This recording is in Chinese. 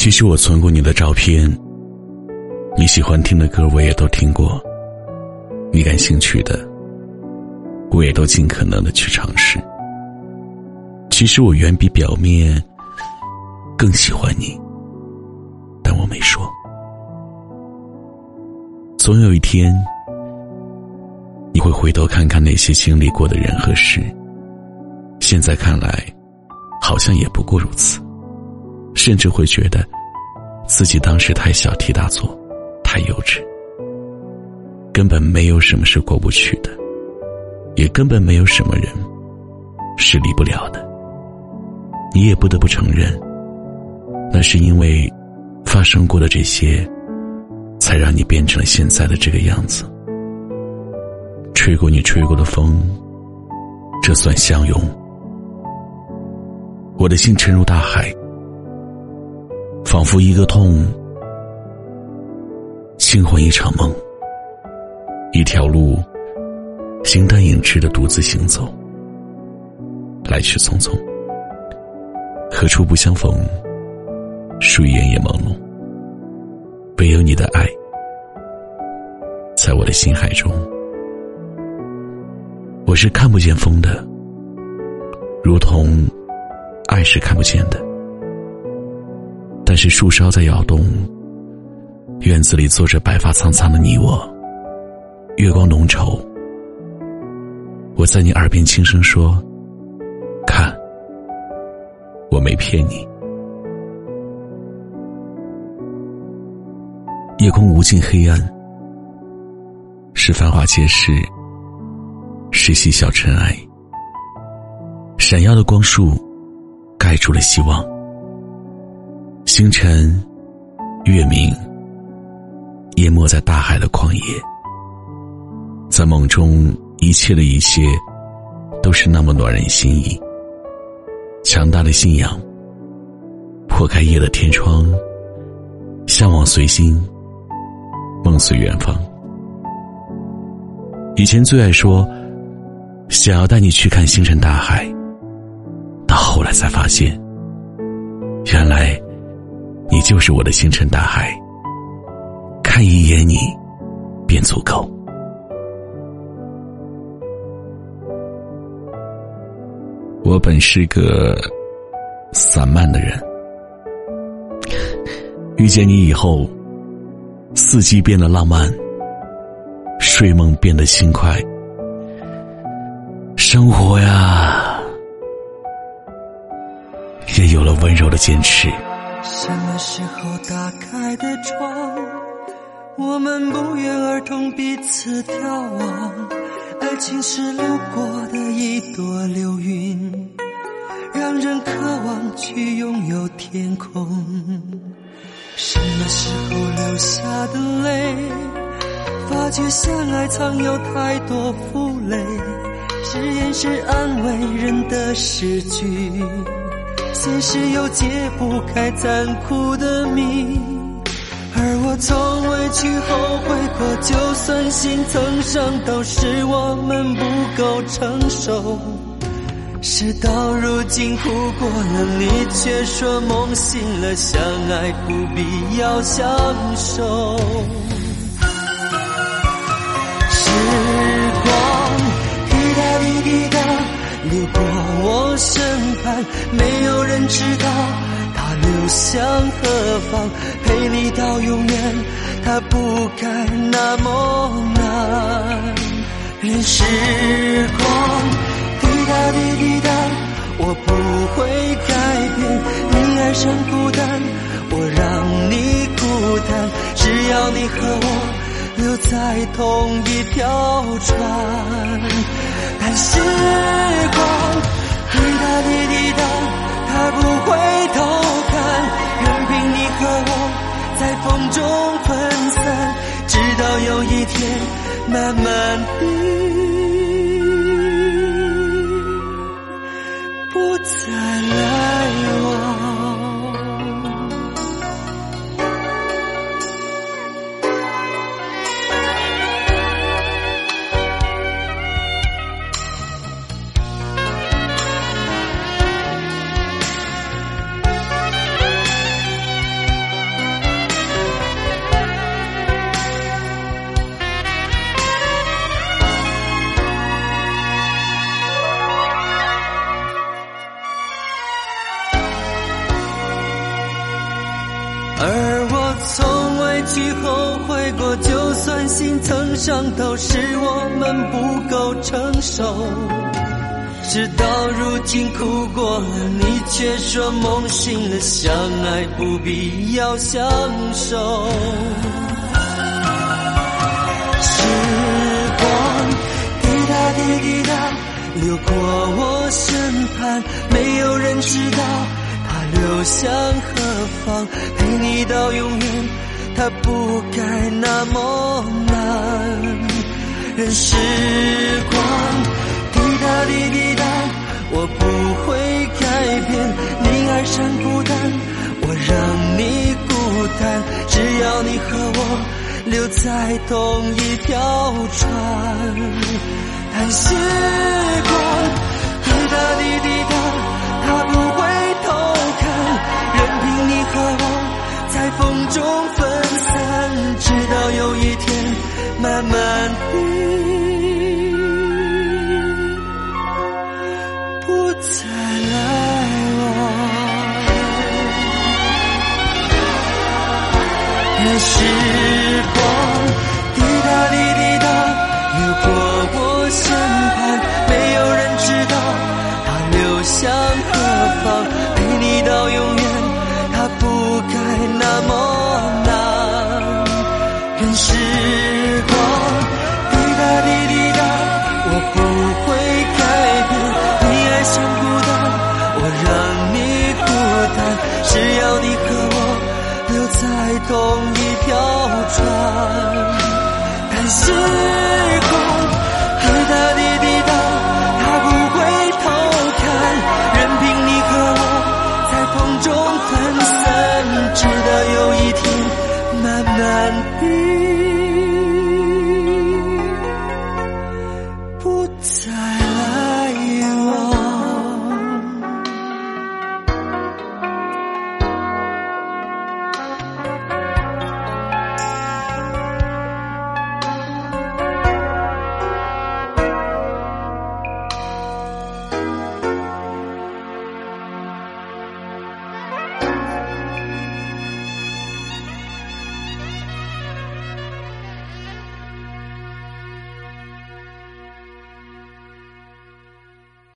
其实我存过你的照片，你喜欢听的歌我也都听过，你感兴趣的，我也都尽可能的去尝试。其实我远比表面更喜欢你，但我没说。总有一天，你会回头看看那些经历过的人和事，现在看来，好像也不过如此。甚至会觉得，自己当时太小题大做，太幼稚，根本没有什么是过不去的，也根本没有什么人是离不了的。你也不得不承认，那是因为发生过的这些，才让你变成了现在的这个样子。吹过你吹过的风，这算相拥。我的心沉入大海。仿佛一个痛，轻唤一场梦。一条路，形单影只的独自行走，来去匆匆。何处不相逢？树叶也朦胧。唯有你的爱，在我的心海中。我是看不见风的，如同爱是看不见的。但是树梢在摇动，院子里坐着白发苍苍的你我，月光浓稠。我在你耳边轻声说：“看，我没骗你。”夜空无尽黑暗，是繁华街市，是细小尘埃，闪耀的光束盖住了希望。星辰、月明，淹没在大海的旷野。在梦中，一切的一切，都是那么暖人心意。强大的信仰，破开夜的天窗，向往随心，梦随远方。以前最爱说，想要带你去看星辰大海，到后来才发现，原来。你就是我的星辰大海，看一眼你，便足够。我本是个散漫的人，遇见你以后，四季变得浪漫，睡梦变得轻快，生活呀，也有了温柔的坚持。什么时候打开的窗？我们不约而同彼此眺望。爱情是路过的一朵流云，让人渴望去拥有天空。什么时候流下的泪？发觉相爱藏有太多负累，誓言是安慰人的诗句。现实又解不开残酷的谜，而我从未去后悔过。就算心曾伤，都是我们不够成熟。事到如今哭过了，你却说梦醒了，相爱不必要相守。是流过我身旁，没有人知道他流向何方。陪你到永远，他不该那么难。任时光滴答滴滴答，我不会改变。你爱上孤单，我让你孤单。只要你和我留在同一条船，但时光。滴答滴滴答，他不回头看，任凭你和我在风中分散，直到有一天，慢慢地不再去后悔过，就算心曾伤透，是我们不够成熟。事到如今哭过了，你却说梦醒了，相爱不必要相守。时光滴答滴滴答，流过我身旁，没有人知道它流向何方，陪你到永远，它不该那么难。任时光滴答滴滴答，我不会改变你爱上孤单，我让你孤单，只要你和我留在同一条船。看时光再来往。的时光同一条船，但时空。